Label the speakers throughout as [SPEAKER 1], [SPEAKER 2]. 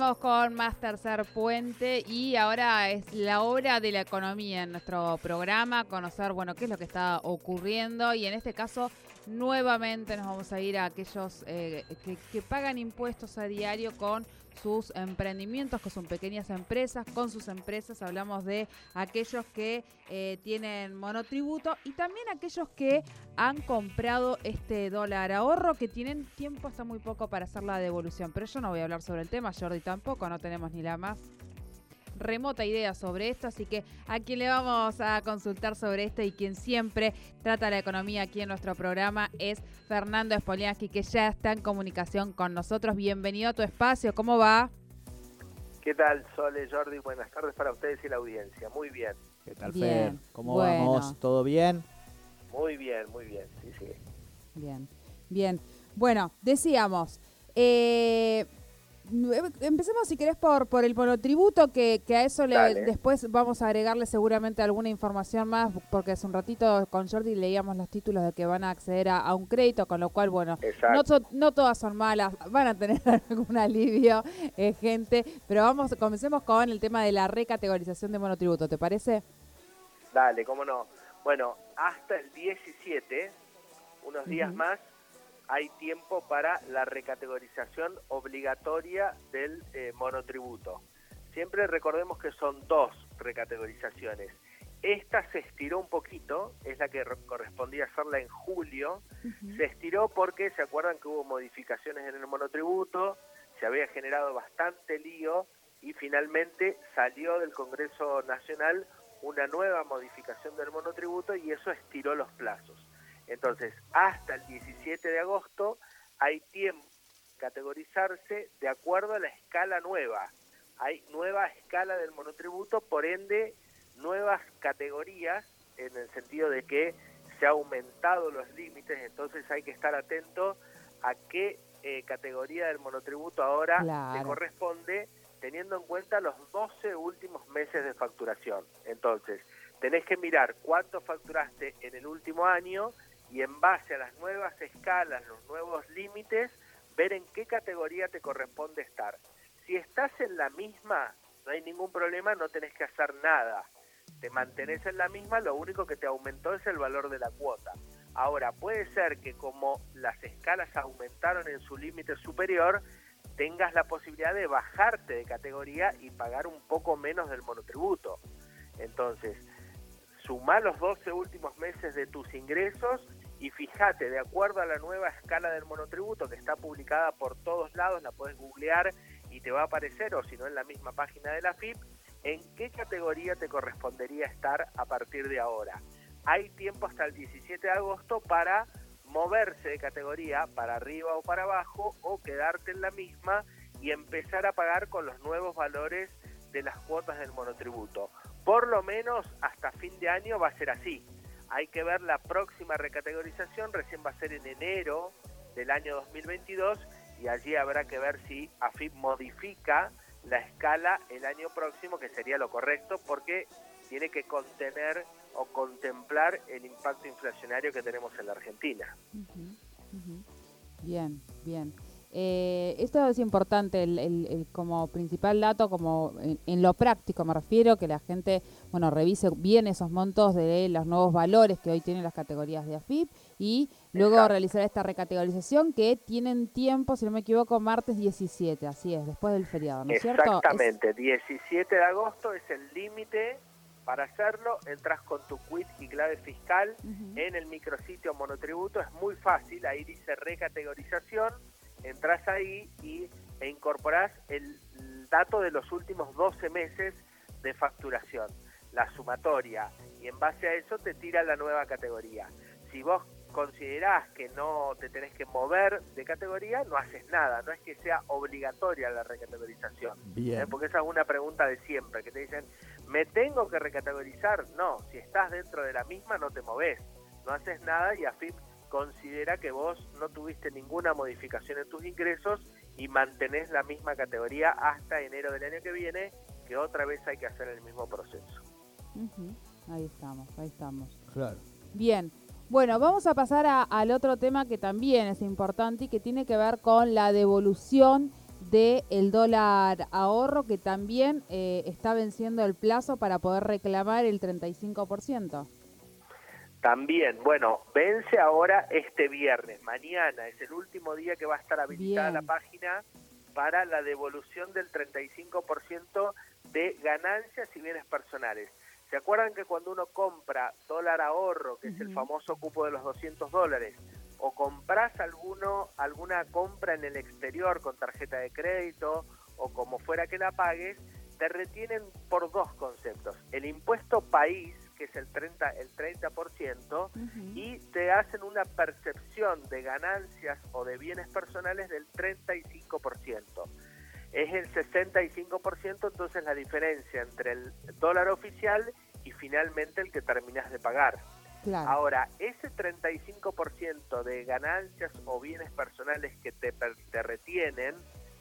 [SPEAKER 1] con más tercer puente y ahora es la hora de la economía en nuestro programa, conocer, bueno, qué es lo que está ocurriendo y en este caso nuevamente nos vamos a ir a aquellos eh, que, que pagan impuestos a diario con sus emprendimientos, que son pequeñas empresas, con sus empresas hablamos de aquellos que eh, tienen monotributo y también aquellos que han comprado este dólar ahorro, que tienen tiempo hasta muy poco para hacer la devolución. Pero yo no voy a hablar sobre el tema, Jordi tampoco, no tenemos ni la más remota idea sobre esto, así que a quien le vamos a consultar sobre esto y quien siempre trata la economía aquí en nuestro programa es Fernando Spoliansky, que ya está en comunicación con nosotros. Bienvenido a tu espacio, ¿cómo va?
[SPEAKER 2] ¿Qué tal, Sole, Jordi? Buenas tardes para ustedes y la audiencia. Muy bien.
[SPEAKER 3] ¿Qué tal, Fer? ¿Cómo vamos? ¿Todo bien?
[SPEAKER 2] Muy bien, muy bien, sí, sí.
[SPEAKER 1] Bien, bien. Bueno, decíamos, eh, empecemos si querés por, por el monotributo, que, que a eso le, después vamos a agregarle seguramente alguna información más, porque hace un ratito con Jordi leíamos los títulos de que van a acceder a, un crédito, con lo cual, bueno, no, no todas son malas, van a tener algún alivio, eh, gente, pero vamos, comencemos con el tema de la recategorización de monotributo, ¿te parece?
[SPEAKER 2] Dale, cómo no. Bueno, hasta el 17, unos días más, hay tiempo para la recategorización obligatoria del eh, monotributo. Siempre recordemos que son dos recategorizaciones. Esta se estiró un poquito, es la que correspondía hacerla en julio. Se estiró porque se acuerdan que hubo modificaciones en el monotributo, se había generado bastante lío y finalmente salió del Congreso Nacional una nueva modificación del monotributo y eso estiró los plazos. Entonces, hasta el 17 de agosto hay tiempo de categorizarse de acuerdo a la escala nueva. Hay nueva escala del monotributo, por ende, nuevas categorías en el sentido de que se han aumentado los límites, entonces hay que estar atento a qué eh, categoría del monotributo ahora le corresponde, teniendo en cuenta los 12 últimos meses de facturación. Entonces, tenés que mirar cuánto facturaste en el último año y en base a las nuevas escalas, los nuevos límites, ver en qué categoría te corresponde estar. Si estás en la misma, no hay ningún problema, no tenés que hacer nada. Te mantenés en la misma, lo único que te aumentó es el valor de la cuota. Ahora, puede ser que como las escalas aumentaron en su límite superior, tengas la posibilidad de bajarte de categoría y pagar un poco menos del monotributo. Entonces, suma los 12 últimos meses de tus ingresos y fíjate, de acuerdo a la nueva escala del monotributo que está publicada por todos lados, la puedes googlear y te va a aparecer, o si no en la misma página de la FIP, en qué categoría te correspondería estar a partir de ahora. Hay tiempo hasta el 17 de agosto para moverse de categoría para arriba o para abajo o quedarte en la misma y empezar a pagar con los nuevos valores de las cuotas del monotributo. Por lo menos hasta fin de año va a ser así. Hay que ver la próxima recategorización, recién va a ser en enero del año 2022 y allí habrá que ver si AFIP modifica la escala el año próximo, que sería lo correcto, porque tiene que contener o contemplar el impacto inflacionario que tenemos en la Argentina.
[SPEAKER 1] Bien, bien. Eh, esto es importante, el, como principal dato, como en, lo práctico me refiero, que la gente, bueno, revise bien esos montos de los nuevos valores que hoy tienen las categorías de AFIP y luego realizar esta recategorización que tienen tiempo, si no me equivoco, martes 17, así es, después del feriado, ¿no es
[SPEAKER 2] cierto? Exactamente, 17 de agosto es el límite para hacerlo, entras con tu quit y clave fiscal en el micrositio monotributo, es muy fácil, ahí dice recategorización, entras ahí y, e incorporás el, dato de los últimos 12 meses de facturación, la sumatoria, y en base a eso te tira la nueva categoría. Si vos considerás que no te tenés que mover de categoría, no haces nada, no es que sea obligatoria la recategorización. ¿eh? Porque esa es una pregunta de siempre, que te dicen, ¿me tengo que recategorizar? No, si estás dentro de la misma no te moves, no haces nada y AFIP considera que vos no tuviste ninguna modificación en tus ingresos y mantenés la misma categoría hasta enero del año que viene, que otra vez hay que hacer el mismo proceso.
[SPEAKER 1] Ahí estamos, ahí estamos.
[SPEAKER 3] Claro.
[SPEAKER 1] Bien. Bueno, vamos a pasar al otro tema que también es importante y que tiene que ver con la devolución del el dólar ahorro que también eh, está venciendo el plazo para poder reclamar el 35%.
[SPEAKER 2] También, bueno, vence ahora este viernes, mañana es el último día que va a estar habilitada la página para la devolución del 35% de ganancias y bienes personales. ¿Se acuerdan que cuando uno compra dólar ahorro, que es el famoso cupo de los 200 dólares, o compras alguno, alguna compra en el exterior con tarjeta de crédito o como fuera que la pagues, te retienen por dos conceptos. El impuesto país, que es el 30%, el 30% y te hacen una percepción de ganancias o de bienes personales del 35%. Es el 65%, entonces la diferencia entre el dólar oficial y finalmente el que terminas de pagar. Ahora, ese 35% de ganancias o bienes personales que te, te retienen,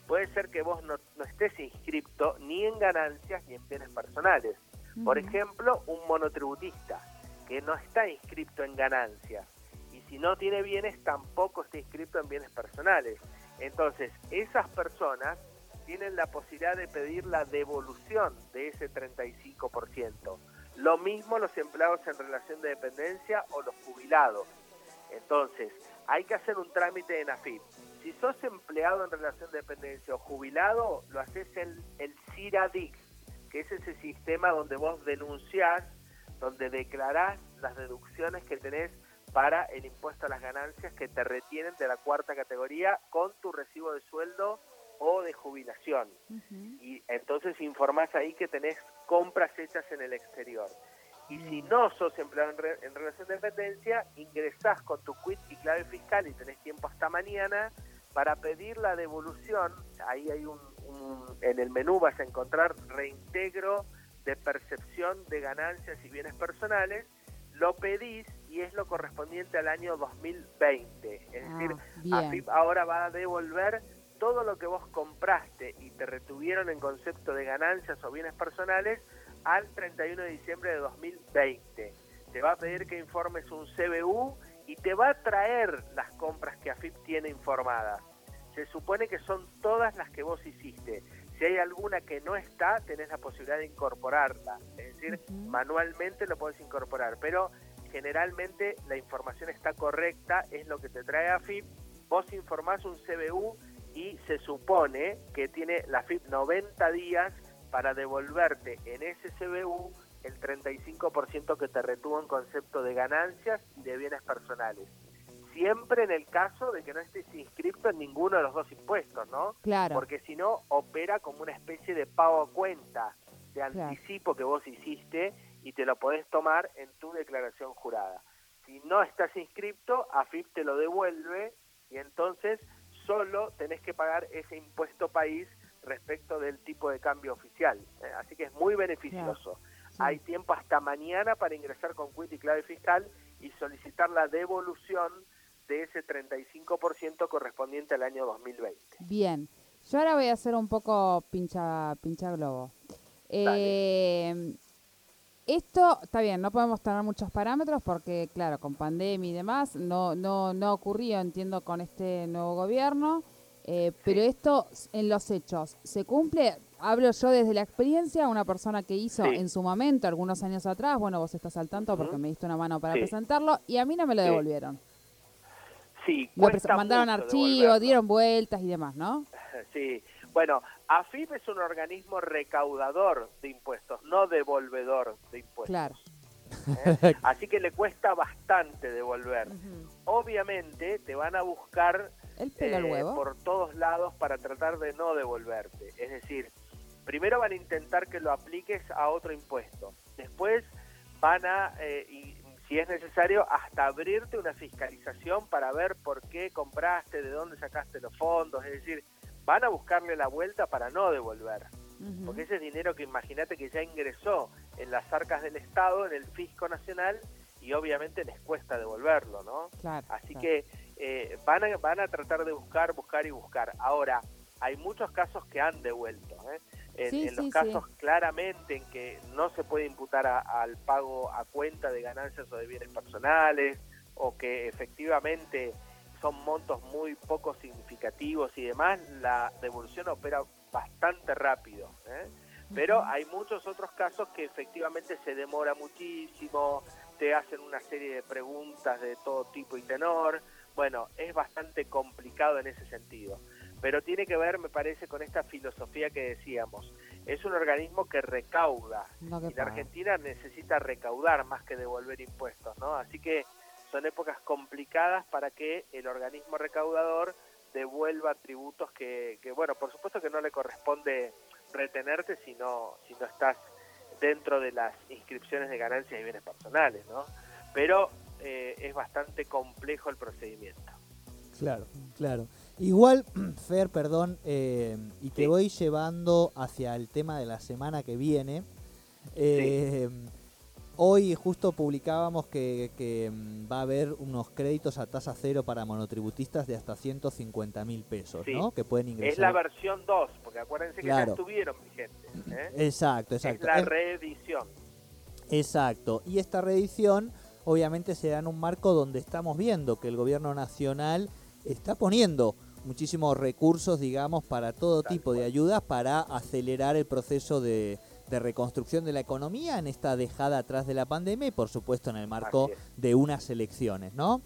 [SPEAKER 2] puede ser que vos no, estés inscripto ni en ganancias ni en bienes personales. Por ejemplo, un monotributista que no está inscripto en ganancias y si no tiene bienes tampoco está inscrito en bienes personales. Entonces, esas personas tienen la posibilidad de pedir la devolución de ese 35%. Lo mismo los empleados en relación de dependencia o los jubilados. Entonces, hay que hacer un trámite en AFIP. Si sos empleado en relación de dependencia o jubilado, lo haces en el CIRADIX, que es ese sistema donde vos denunciás, donde declarás las deducciones que tenés para el impuesto a las ganancias que te retienen de la cuarta categoría con tu recibo de sueldo o de jubilación. Y entonces informás ahí que tenés compras hechas en el exterior. Y si no sos empleado en, relación de dependencia, ingresás con tu quit y clave fiscal y tenés tiempo hasta mañana para pedir la devolución. Ahí hay un, en el menú vas a encontrar reintegro de percepción de ganancias y bienes personales. Lo pedís y es lo correspondiente al año 2020. Es ah, decir, AFIP ahora va a devolver todo lo que vos compraste y te retuvieron en concepto de ganancias o bienes personales al 31 de diciembre de 2020. Te va a pedir que informes un CBU y te va a traer las compras que AFIP tiene informadas. Se supone que son todas las que vos hiciste. Si hay alguna que no está, tenés la posibilidad de incorporarla. Es decir, manualmente lo podés incorporar, pero generalmente la información está correcta, es lo que te trae AFIP. Vos informás un CBU y se supone que tiene la FIP 90 días para devolverte en ese CBU el 35% que te retuvo en concepto de ganancias y de bienes personales. Siempre en el caso de que no estés inscrito en ninguno de los dos impuestos, ¿no?
[SPEAKER 1] Claro.
[SPEAKER 2] Porque si no, opera como una especie de pago a cuenta, de anticipo que vos hiciste y te lo podés tomar en tu declaración jurada. Si no estás inscrito, AFIP te lo devuelve y entonces solo tenés que pagar ese impuesto país respecto del tipo de cambio oficial. Eh, así que es muy beneficioso. Hay tiempo hasta mañana para ingresar con quit y clave fiscal y solicitar la devolución de ese 35% correspondiente al año 2020.
[SPEAKER 1] Bien, yo ahora voy a hacer un poco pincha, pincha globo. Eh, esto está bien, no podemos tener muchos parámetros porque, claro, con pandemia y demás, no, no, no ocurrió, entiendo, con este nuevo gobierno. Eh, pero esto, en los hechos, ¿se cumple? Hablo yo desde la experiencia, una persona que hizo en su momento, algunos años atrás, bueno, vos estás al tanto porque me diste una mano para presentarlo, y a mí no me lo devolvieron.
[SPEAKER 2] Sí,
[SPEAKER 1] mandaron archivos, dieron vueltas y demás, ¿no?
[SPEAKER 2] Sí, bueno, AFIP es un organismo recaudador de impuestos, no devolvedor de impuestos.
[SPEAKER 1] Claro.
[SPEAKER 2] ¿Eh? Así que le cuesta bastante devolver. Obviamente te van a buscar
[SPEAKER 1] eh,
[SPEAKER 2] por todos lados para tratar de no devolverte. Es decir, primero van a intentar que lo apliques a otro impuesto. Después van a, eh, y si es necesario, hasta abrirte una fiscalización para ver por qué compraste, de dónde sacaste los fondos. Es decir, van a buscarle la vuelta para no devolver. Porque ese es dinero que imagínate que ya ingresó en las arcas del Estado, en el fisco nacional, y obviamente les cuesta devolverlo, ¿no? Así que eh, van, a, van a tratar de buscar, buscar y buscar. Ahora, hay muchos casos que han devuelto. ¿eh? En, los casos claramente en que no se puede imputar al pago a cuenta de ganancias o de bienes personales, o que efectivamente son montos muy poco significativos y demás, la devolución opera bastante rápido. ¿eh? Pero hay muchos otros casos que efectivamente se demora muchísimo, te hacen una serie de preguntas de todo tipo y tenor. Bueno, es bastante complicado en ese sentido. Pero tiene que ver, me parece, con esta filosofía que decíamos. Es un organismo que recauda. y la Argentina necesita recaudar más que devolver impuestos, ¿no? Así que son épocas complicadas para que el organismo recaudador devuelva tributos que, que bueno, por supuesto que no le corresponde retenerte si no, si no estás dentro de las inscripciones de ganancias y bienes personales, ¿no? Pero eh, es bastante complejo el procedimiento.
[SPEAKER 3] Claro, claro. Igual, Fer, perdón, eh, y te voy llevando hacia el tema de la semana que viene. Eh, Hoy justo publicábamos que, mm, va a haber unos créditos a tasa cero para monotributistas de hasta 150 mil pesos, ¿no? Que pueden ingresar.
[SPEAKER 2] Es la versión 2, porque acuérdense que ya estuvieron vigentes.
[SPEAKER 3] ¿eh? Exacto, exacto.
[SPEAKER 2] Es la reedición.
[SPEAKER 3] Exacto. Y esta reedición obviamente se da en un marco donde estamos viendo que el gobierno nacional está poniendo muchísimos recursos, digamos, para todo tipo de ayudas para acelerar el proceso de de reconstrucción de la economía en esta dejada atrás de la pandemia y por supuesto en el marco de unas elecciones, ¿no?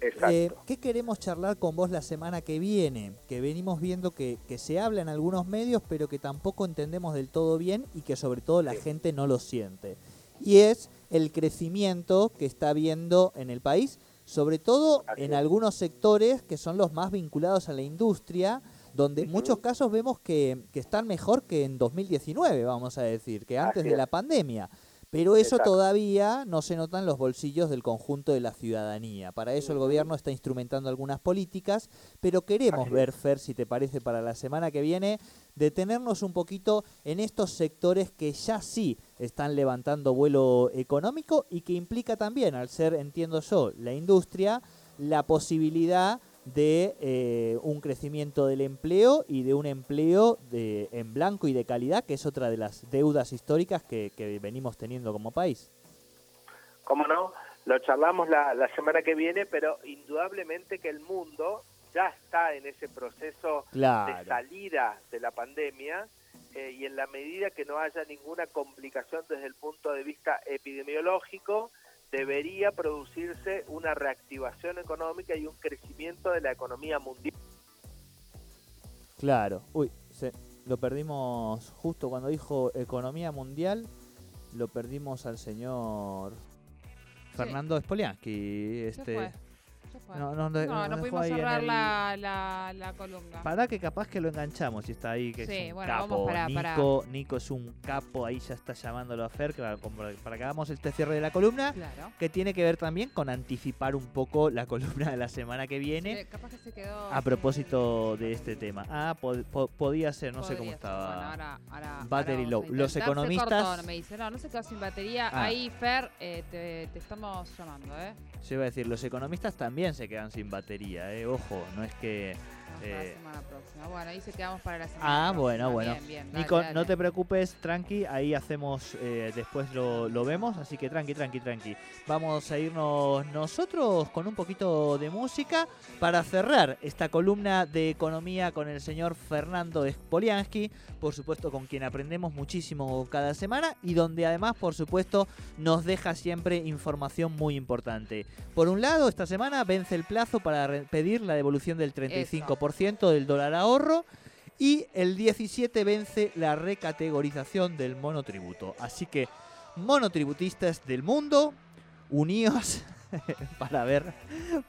[SPEAKER 2] Exacto. Eh,
[SPEAKER 3] ¿Qué queremos charlar con vos la semana que viene? Que venimos viendo que, se habla en algunos medios, pero que tampoco entendemos del todo bien y que sobre todo la gente no lo siente. Y es el crecimiento que está habiendo en el país, sobre todo en algunos sectores que son los más vinculados a la industria, donde en muchos casos vemos que, están mejor que en 2019, vamos a decir, que antes de la pandemia. Pero eso todavía no se nota en los bolsillos del conjunto de la ciudadanía. Para eso el gobierno está instrumentando algunas políticas, pero queremos ver, Fer, si te parece, para la semana que viene, detenernos un poquito en estos sectores que ya sí están levantando vuelo económico y que implica también, al ser, entiendo yo, la industria, la posibilidad de eh, un crecimiento del empleo y de un empleo de, en blanco y de calidad, que es otra de las deudas históricas que, venimos teniendo como país.
[SPEAKER 2] ¿Cómo no? Lo charlamos la, semana que viene, pero indudablemente que el mundo ya está en ese proceso de salida de la pandemia eh, y en la medida que no haya ninguna complicación desde el punto de vista epidemiológico, debería producirse una reactivación económica y un crecimiento de la economía mundial.
[SPEAKER 3] Claro, uy, se, lo perdimos justo cuando dijo economía mundial, lo perdimos al señor Fernando Spoliansky, este
[SPEAKER 1] no, no, no, no pudimos cerrar la, la, columna.
[SPEAKER 3] Para que capaz que lo enganchamos y está ahí, que es un capo. Nico, Nico es un capo, ahí ya está llamándolo a Fer para, para que hagamos este cierre de la columna, que tiene que ver también con anticipar un poco la columna de la semana que viene.
[SPEAKER 1] capaz que se quedó
[SPEAKER 3] a propósito de este tema. Ah, podía ser, no sé cómo estaba.
[SPEAKER 1] ahora, ahora,
[SPEAKER 3] Battery low. Los economistas.
[SPEAKER 1] me dice, no, no se quedó sin batería. Ah. Ahí, Fer, eh, te, te estamos llamando, ¿eh?
[SPEAKER 3] Yo iba a decir, los economistas también se quedan sin batería, ¿eh? Ojo, no es que
[SPEAKER 1] la eh, semana próxima. Bueno, ahí se quedamos para la semana
[SPEAKER 3] Ah, bueno, bueno. Nico, no te preocupes, tranqui, ahí hacemos, eh, después lo, lo, vemos, así que tranqui, tranqui, tranqui. Vamos a irnos nosotros con un poquito de música para cerrar esta columna de economía con el señor Fernando Spoliansky, por supuesto con quien aprendemos muchísimo cada semana y donde además, por supuesto, nos deja siempre información muy importante. Por un lado, esta semana vence el plazo para pedir la devolución del 35% del dólar ahorro. Y el 17 vence la recategorización del monotributo. Así que, monotributistas del mundo, unidos para ver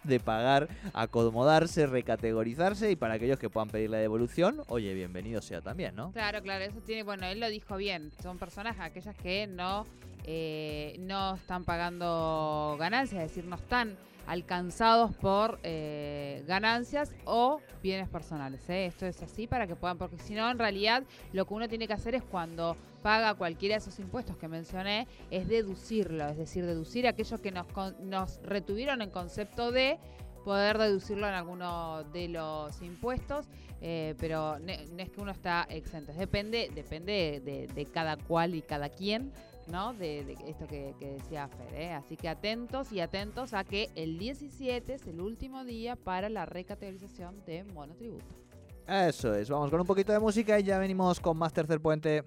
[SPEAKER 3] de pagar, acomodarse, recategorizarse y para aquellos que puedan pedir la devolución, oye, bienvenido sea también, ¿no?
[SPEAKER 1] Claro, claro, eso tiene, bueno, él lo dijo bien, son personas aquellas que no, eh, no están pagando ganancias, es decir, no están alcanzados por eh, ganancias o bienes personales. ¿eh? Esto es así para que puedan, porque si no, en realidad lo que uno tiene que hacer es cuando paga cualquiera de esos impuestos que mencioné, es deducirlo, es decir, deducir aquellos que nos, nos retuvieron en concepto de poder deducirlo en alguno de los impuestos, eh, pero no, es que uno está exento, depende, depende de, de cada cual y cada quien ¿no? De, esto que, decía Fer, ¿eh? Así que atentos y atentos a que el 17 es el último día para la recategorización de monotributo.
[SPEAKER 3] Eso es, vamos con un poquito de música y ya venimos con más tercer puente.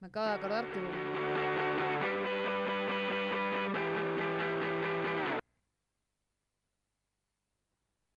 [SPEAKER 1] Me acabo de acordar que